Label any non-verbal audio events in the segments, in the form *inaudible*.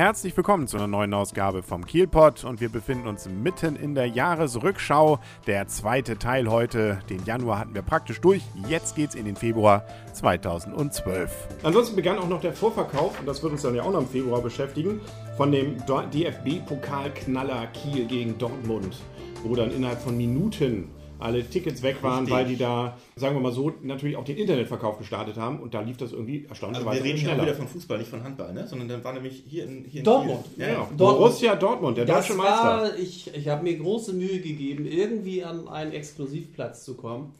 Herzlich willkommen zu einer neuen Ausgabe vom Kielpot und wir befinden uns mitten in der Jahresrückschau. Der zweite Teil heute, den Januar hatten wir praktisch durch. Jetzt geht's in den Februar 2012. Ansonsten begann auch noch der Vorverkauf, und das wird uns dann ja auch noch im Februar beschäftigen, von dem DFB-Pokalknaller Kiel gegen Dortmund, wo dann innerhalb von Minuten alle Tickets weg waren, Richtig. weil die da, sagen wir mal so, natürlich auch den Internetverkauf gestartet haben und da lief das irgendwie Also erstaunlicherweise wir reden schneller. wieder von Fußball, nicht von Handball, ne? sondern dann war nämlich hier in, hier in Dortmund. Kiel. ja, Ja, ja. ja. Dortmund. Borussia Dortmund, der Das deutsche Meister. war, ich, ich habe mir große Mühe gegeben, irgendwie an einen Exklusivplatz zu kommen.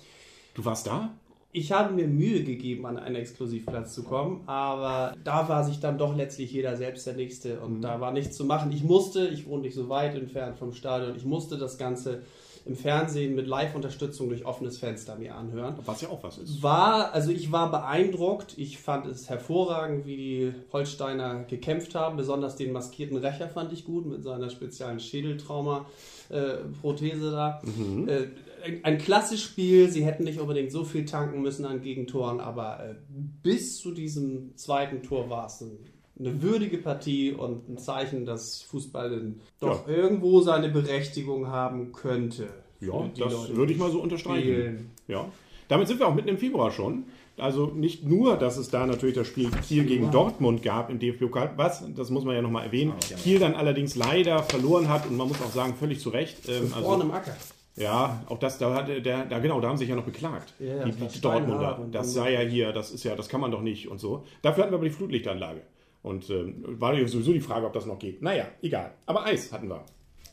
Du warst da? Ich habe mir Mühe gegeben, an einen Exklusivplatz zu kommen, aber da war sich dann doch letztlich jeder selbst der Nächste und Mhm. da war nichts zu machen. Ich musste, ich wohne nicht so weit entfernt vom Stadion, ich musste das Ganze im Fernsehen mit Live-Unterstützung durch offenes Fenster mir anhören. Was ja auch was ist. War, also ich war beeindruckt. Ich fand es hervorragend, wie die Holsteiner gekämpft haben. Besonders den maskierten Rächer fand ich gut mit seiner speziellen Schädeltrauma-Prothese da. Äh, ein, ein klassisches Spiel. Sie hätten nicht unbedingt so viel tanken müssen an Gegentoren, aber äh, bis zu diesem zweiten Tor war es ein, eine würdige Partie und ein Zeichen, dass Fußball denn doch irgendwo seine Berechtigung haben könnte. Ja, das Leute, würde ich mal so unterstreichen. spielen. Ja. Damit sind wir auch mitten im Februar schon. Also nicht nur, dass es da natürlich das Spiel Kiel gegen Dortmund gab im DFB-Pokal, was, das muss man ja nochmal erwähnen, ja. Kiel dann allerdings leider verloren hat und man muss auch sagen, völlig zu Recht. Ähm, Vorne also, im Acker. ja, auch das, da der, da genau, da haben sich ja noch beklagt. Ja, ja, die, die Dortmunder. Das sei ja hier, das ist ja, das kann man doch nicht und so. Dafür hatten wir aber die Flutlichtanlage. Und ähm, war ja sowieso die Frage, ob das noch geht. Naja, egal. Aber Eis hatten wir.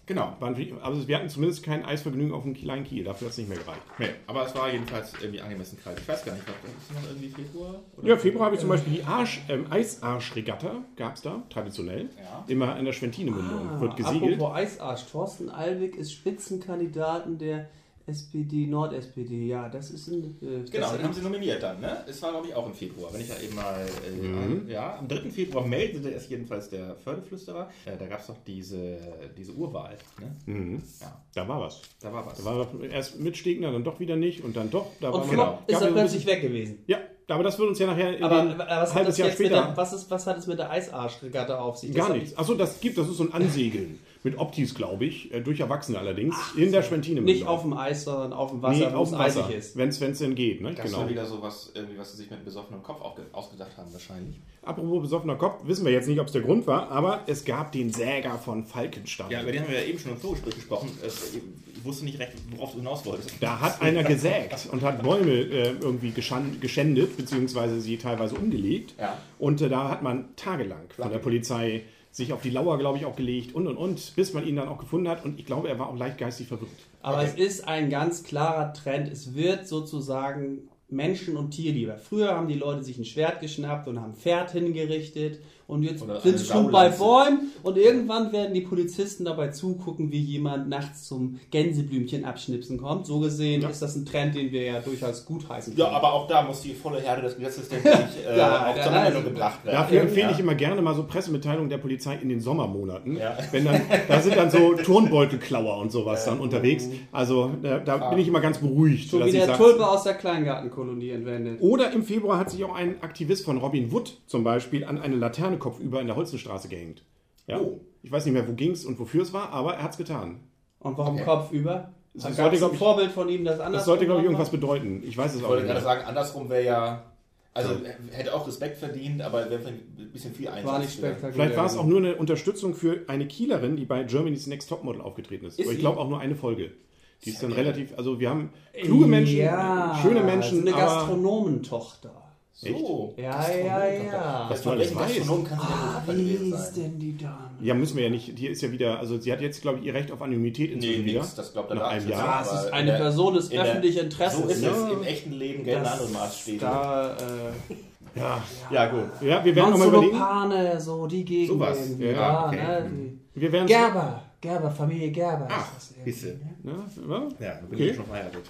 Genau. Waren, also wir hatten zumindest kein Eisvergnügen auf dem kleinen Kiel. Dafür hat es nicht mehr gereicht. Nee, aber es war jedenfalls irgendwie angemessen kalt. Ich weiß gar nicht, was ist noch irgendwie Februar? Oder? Ja, Februar habe ich zum Beispiel die Arsch, ähm, Eisarschregatta, gab es da, traditionell. Ja. Immer an der Schwentinemündung. wird gesiegelt. Ah, Apropos Eisarsch, Thorsten Albig ist Spitzenkandidaten der SPD, Nord-SPD. Ja, das ist ein. Äh, Genau, das den haben sie nominiert dann, ne? Es war, glaube ich, auch im Februar. Wenn ich ja eben mal. Äh, Ja, am 3. Februar meldete es jedenfalls der Förderflüsterer. Äh, da gab es doch diese, diese Urwahl. Ne? Mhm. Ja, Da war was. da war was. Da war erst mit Stegner, dann doch wieder nicht und dann doch. Da war Und Flop gab ist er plötzlich bisschen- weg gewesen. Ja, aber das wird uns ja nachher in Aber was hat, halbes das Jahr später. der, was, ist, was hat es mit der Eisarschregatta auf sich? Das Gar nichts. Achso, das gibt, das ist so ein Ansegeln. Mit Optis, glaube ich. äh, Durch Erwachsene allerdings. in der Schwentine. Ich, nicht auf dem Eis, sondern auf dem Wasser, nee, wo auf es eisig ist. Wenn es denn geht, ne? Das Genau. war wieder so was, irgendwie, was sie sich mit besoffenem Kopf ausgedacht haben, wahrscheinlich. Apropos besoffener Kopf, wissen wir jetzt nicht, ob es der Grund war, aber es gab den Säger von Falkenstein. Ja, über den haben wir ja eben schon im Vorgespräch gesprochen. Äh, Ich wusste nicht recht, worauf du hinaus wolltest. Da hat einer gesägt und hat Bäume äh, irgendwie geschändet, beziehungsweise sie teilweise umgelegt. Ja. Und äh, da hat man tagelang von der Polizei sich auf die Lauer, glaube ich, auch gelegt und und und, bis man ihn dann auch gefunden hat. Und ich glaube, er war auch leicht geistig verwirrt. Aber Okay. es ist ein ganz klarer Trend. Es wird sozusagen Menschen- und Tierliebe. Früher haben die Leute sich ein Schwert geschnappt und haben Pferd hingerichtet. Und jetzt sind schon bei. Bäumen. Und irgendwann werden die Polizisten dabei zugucken, wie jemand nachts zum Gänseblümchen abschnipsen kommt. So gesehen ist das ein Trend, den wir ja durchaus gutheißen Ja, können. aber auch da muss die volle Herde des Gesetzes, denke *laughs* ich, äh, Ja, auf ja, zur Anwendung gebracht werden. Dafür empfehle Ja. ich immer gerne mal so Pressemitteilungen der Polizei in den Sommermonaten. Ja. Wenn dann, da sind dann so *laughs* Turnbeutelklauer und sowas dann unterwegs. Also da, da bin ich immer ganz beruhigt. so dass wie der sag- Tulpe aus der Kleingartenkolonie entwendet. Oder im Februar hat sich auch ein Aktivist von Robin Wood zum Beispiel an eine Laterne kopfüber in der Holzenstraße gehängt. Ja. Oh. Ich weiß nicht mehr, wo ging es und wofür es war, aber er hat es getan. Und warum Okay. Kopf über? Das Gab sollte, ein ich- Vorbild von ihm, das anders Das sollte, glaube ich, irgendwas bedeuten. Ich weiß es Ich auch wollte nicht. gerade mehr. sagen, andersrum wäre ja, also hätte auch Respekt verdient, aber wäre ein bisschen viel Einsatz. War nicht spektakulär. Vielleicht war es auch nur eine Unterstützung für eine Kielerin, die bei Germany's Next Topmodel aufgetreten ist. Ist Aber ich glaube auch nur eine Folge. Die ist dann relativ, also wir haben kluge Menschen, ja, schöne Menschen, so eine Gastronomentochter. So. Ja, ja, ja. Was du alles weißt. Ah, wie ist denn die Dame? ja, müssen wir ja nicht. Die ist ja wieder, also sie hat jetzt, glaube ich, ihr Recht auf Anonymität Nee, inzwischen wieder. nix, das glaubt der Nach einem. Jahr. Ah, es ist in eine Person des in öffentlichen Interesses. So ist ne? es. Im echten Leben Das- andere Maßstäbe. Da, äh, Ja, Ja, gut. ja, wir werden nochmal überlegen. Manzolopane, so die Gegend. Sowas. Ja, Ja, okay. ne? die- Wir werden Gerber, Gerber, Familie Gerber. Ach, ist das ne? Ja, ja? Ja, du bin Okay. ich schon verheiratet.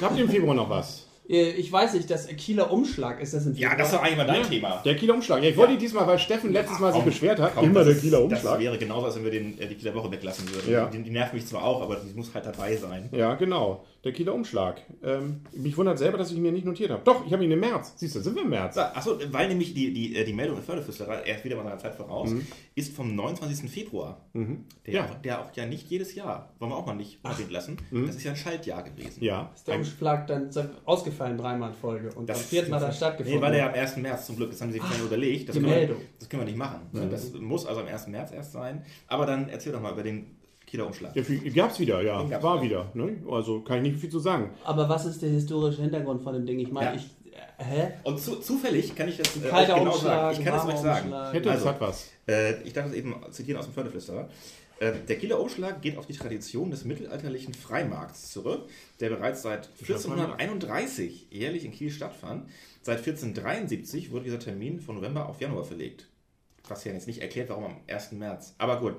Habt ihr im Februar noch was? Äh, Ich weiß nicht, das Kieler Umschlag, ist das ein Ja, das ist doch eigentlich mal dein Thema. Der Kieler Umschlag. Ja, ich wollte diesmal, weil Steffen letztes Mal sich beschwert hat, komm, immer das der Kieler Das Umschlag. wäre genauso, als wenn wir den, äh, die Kieler Woche weglassen würden. Ja. Die, die nervt mich zwar auch, aber die muss halt dabei sein. Ja, genau. Der Kieler Umschlag. Ähm, mich wundert selber, dass ich ihn mir nicht notiert habe. Doch, ich habe ihn im März. Siehst du, sind wir im März. Achso, weil nämlich die, die, äh, die Meldung im Förderflüsterer, erst wieder mal seiner Zeit voraus, ist vom 29. Februar. Der, Mhm. Ja. auch, der auch ja nicht jedes Jahr, wollen wir auch mal nicht erwähnt lassen, das ist ja ein Schaltjahr gewesen. Ja. Ist der Umschlag dann ausgefallen dreimal in Folge und am vierten hat er Nee, stattgefunden. war der ja am 1. März zum Glück. Das haben sie sich vorhin überlegt. Das die können, wir, Meldung. das können wir nicht machen. Das muss also am 1. März erst sein. Aber dann erzähl doch mal über den Kieler Umschlag. Ja, viel- gab's wieder, ja. Gab's War wieder. wieder. Ne? Also kann ich nicht viel zu sagen. Aber was ist der historische Hintergrund von dem Ding? Ich meine, Ja. ich. Äh, hä? Und zu, zufällig kann ich das äh, Kalter euch genau Umschlag, sagen. Ich kann es warmer euch sagen. Hätte, Also, das hat was. Äh, ich darf das eben zitieren aus dem Förderflüsterer. Äh, Der Kieler Umschlag geht auf die Tradition des mittelalterlichen Freimarkts zurück, der bereits seit 1431 jährlich in Kiel stattfand. Seit 1473 wurde dieser Termin von November auf Januar verlegt. Was ja jetzt nicht erklärt, warum am 1. März. Aber gut.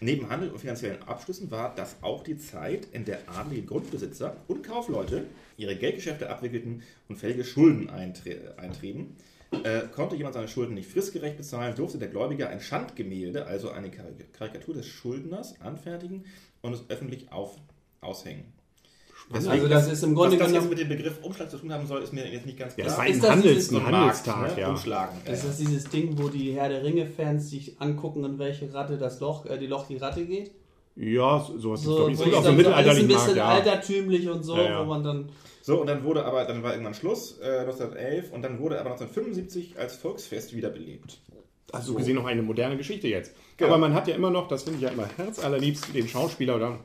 Neben Handel und finanziellen Abschlüssen war das auch die Zeit, in der adlige Grundbesitzer und Kaufleute ihre Geldgeschäfte abwickelten und fällige Schulden eintrieben. Äh, konnte jemand seine Schulden nicht fristgerecht bezahlen, durfte der Gläubiger ein Schandgemälde, also eine Karik- Karikatur des Schuldners, anfertigen und es öffentlich auf, aushängen. Deswegen, Also das ist im Grunde was das jetzt mit dem Begriff Umschlag zu tun haben soll, ist mir jetzt nicht ganz Ja, klar. es war Ist ein, das Handels, dieses- ein So Handelstag, Markt, ne? ja. Umschlagen. Ist das dieses Ding, wo die Herr der Ringe-Fans sich angucken, in welche Ratte das Loch, äh, die Loch die Ratte geht? Ja, so- sowas So, glaube ich. ich auch so so alles ein bisschen Markt, ja. altertümlich und so, Ja, ja. wo man dann. So, und dann wurde aber, dann war irgendwann Schluss, äh, 1911, und dann wurde aber 1975 als Volksfest wiederbelebt. Also gesehen noch eine moderne Geschichte jetzt. Genau. Aber man hat ja immer noch, das finde ich ja immer herzallerliebst, den Schauspieler oder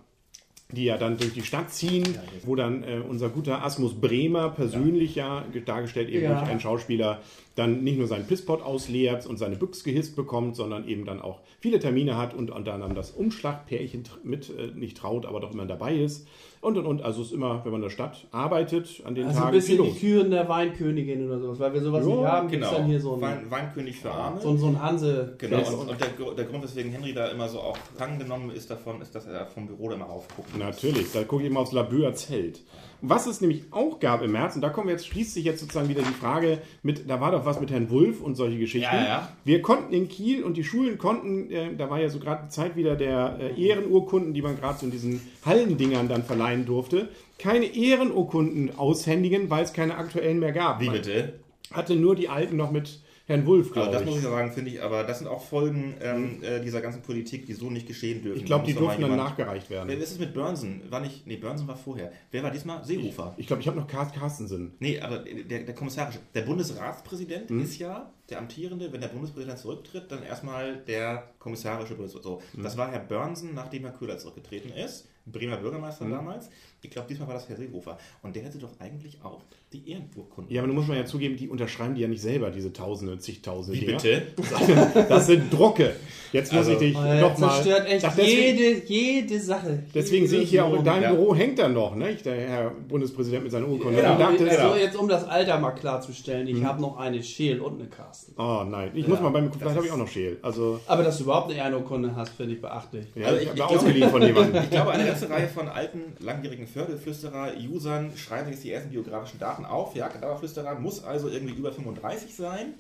die ja dann durch die Stadt ziehen, wo dann äh, unser guter Asmus Bremer persönlich ja, dargestellt eben Ja. durch einen Schauspieler, dann nicht nur seinen Pisspot ausleert und seine Büchs gehisst bekommt, sondern eben dann auch viele Termine hat und unter anderem das Umschlagpärchen mit äh, nicht traut, aber doch immer dabei ist. Und und und. Also es ist immer, wenn man in der Stadt arbeitet, an den Also ein Tagen viel bisschen die. Küren der Weinkönigin oder sowas, weil wir sowas Ja, nicht haben, gibt es Genau. dann hier so einen, Wein, Weinkönig für Arme. so, einen- so einen Hanse. Genau, und, und der, der Grund, weswegen Henry da immer so auch genommen ist davon, ist, dass er vom Büro da immer raufguckt. Natürlich, da gucke ich immer aufs Labeur Zelt. Was es nämlich auch gab im März, und da kommen wir jetzt, schließt sich jetzt sozusagen wieder die Frage mit, da war doch was mit Herrn Wulff und solche Geschichten. Ja, ja. Wir konnten in Kiel und die Schulen konnten, äh, da war ja so gerade die Zeit wieder der äh, Ehrenurkunden, die man gerade so in diesen Hallendingern dann verleihen durfte, keine Ehrenurkunden aushändigen, weil es keine aktuellen mehr gab. Wie Man bitte? Hatte nur die alten noch mit Herrn Wulff, glaube das ich. muss ich sagen, finde ich, aber das sind auch Folgen ähm, äh, dieser ganzen Politik, die so nicht geschehen dürfen. Ich glaube, die durften dann nachgereicht werden. Wer ist es mit Burnson? War nicht, nee, Burnson war vorher. Wer war diesmal? Seehofer. Ich glaube, ich habe noch Carsten Carstensen. Nee, aber der, der kommissarische, der Bundesratspräsident Mhm. ist ja der amtierende, wenn der Bundespräsident zurücktritt, dann erstmal der kommissarische Bundespräsident. So, Mhm. das war Herr Börnsen, nachdem Herr Köhler zurückgetreten ist, Bremer Bürgermeister Mhm. damals. Ich glaube, diesmal war das Herr Seehofer. Und der hätte doch eigentlich auch die Ehrenurkunde. Ja, aber nun muss man ja zugeben, die unterschreiben die ja nicht selber, diese Tausende, zigtausende Wie bitte? *laughs* Das sind Drucke. Jetzt muss Also, ich dich Oh, doch mal. zerstört echt Ach, deswegen, jede, jede Sache. deswegen jede sehe ich hier auch in deinem Ja. Büro hängt er noch, ne? Der Herr Bundespräsident mit seiner Urkunde. Genau. Und ich dachte, so, jetzt um das Alter mal klarzustellen, ich habe noch eine Scheel und eine Carsten. oh nein, ich muss mal beim vielleicht habe ich auch noch Schäl. Also Aber dass du überhaupt eine Ehrenurkunde hast, finde ich beachtlich. ja, Also ich, ich- habe ich ausgeliehen von jemandem. Ich glaube, eine *laughs* ganze Reihe von alten, langjährigen Förderflüsterer, Usern schreiben sich jetzt die ersten biografischen Daten auf. Ja, Kadavlerflüsterer muss also irgendwie über 35 sein.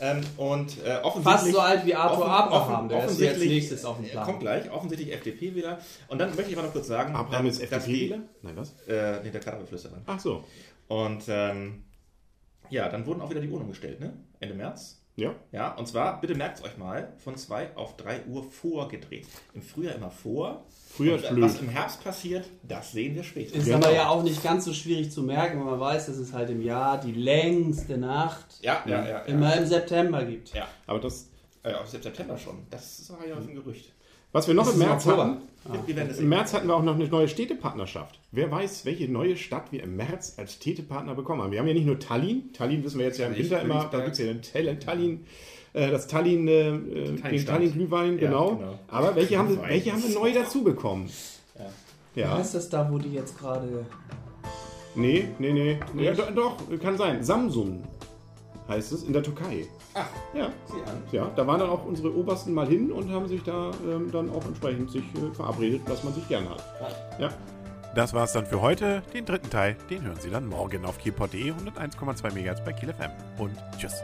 Ähm, und äh, offensichtlich. Fast so alt wie Arthur offen- Abraham, offen- der ist jetzt offensichtlich- nächstes auf dem äh, Plan. Kommt gleich, offensichtlich FDP-Wähler. Und dann möchte ich aber noch kurz sagen, Abraham ähm, ist FDP-Wähler? Nein, was? Äh, nee, der Kadavlerflüsterer. Ach so. Und ähm, ja, dann wurden auch wieder die Uhren umgestellt, ne? Ende März. Ja. Ja, und zwar, bitte merkt es euch mal, von 2 auf 3 Uhr vorgedreht. Im Frühjahr immer vor. Früher und, ist äh, blöd. Was im Herbst passiert, das sehen wir später. Ist Genau. aber ja auch nicht ganz so schwierig zu merken, wenn man weiß, dass es halt im Jahr die längste Nacht Ja, ja, ja. ja. immer im September gibt. ja. Aber das, Äh, auf September schon. Das war ja ein Gerücht. Was wir noch Ist im März hatten, es Im. März hatten wir auch noch eine neue Städtepartnerschaft. Wer weiß, welche neue Stadt wir im März als Städtepartner bekommen haben. Wir haben ja nicht nur Tallinn. Tallinn wissen wir jetzt ja im Winter immer. Da gibt es ja den Tall- Tallinn, äh, das Tallinn, äh, äh, den Tallinn-Stand. Tallinn-Glühwein, Ja, genau. genau. Aber welche haben, wir, Glühwein. welche haben wir neu dazu bekommen? Ja. Ja. heißt das da, wo die jetzt gerade. Nee, nee, nee. nee doch, doch, kann sein. Samsung heißt es in der Türkei. Ach, Ja. sieh an. Ja, da waren dann auch unsere Obersten mal hin und haben sich da ähm, dann auch entsprechend sich äh, verabredet, was man sich gern hat. Ja. Das war's dann für heute. Den dritten Teil, den hören Sie dann morgen auf kielpot.de 101,2 MHz bei Kiel FM. Und tschüss.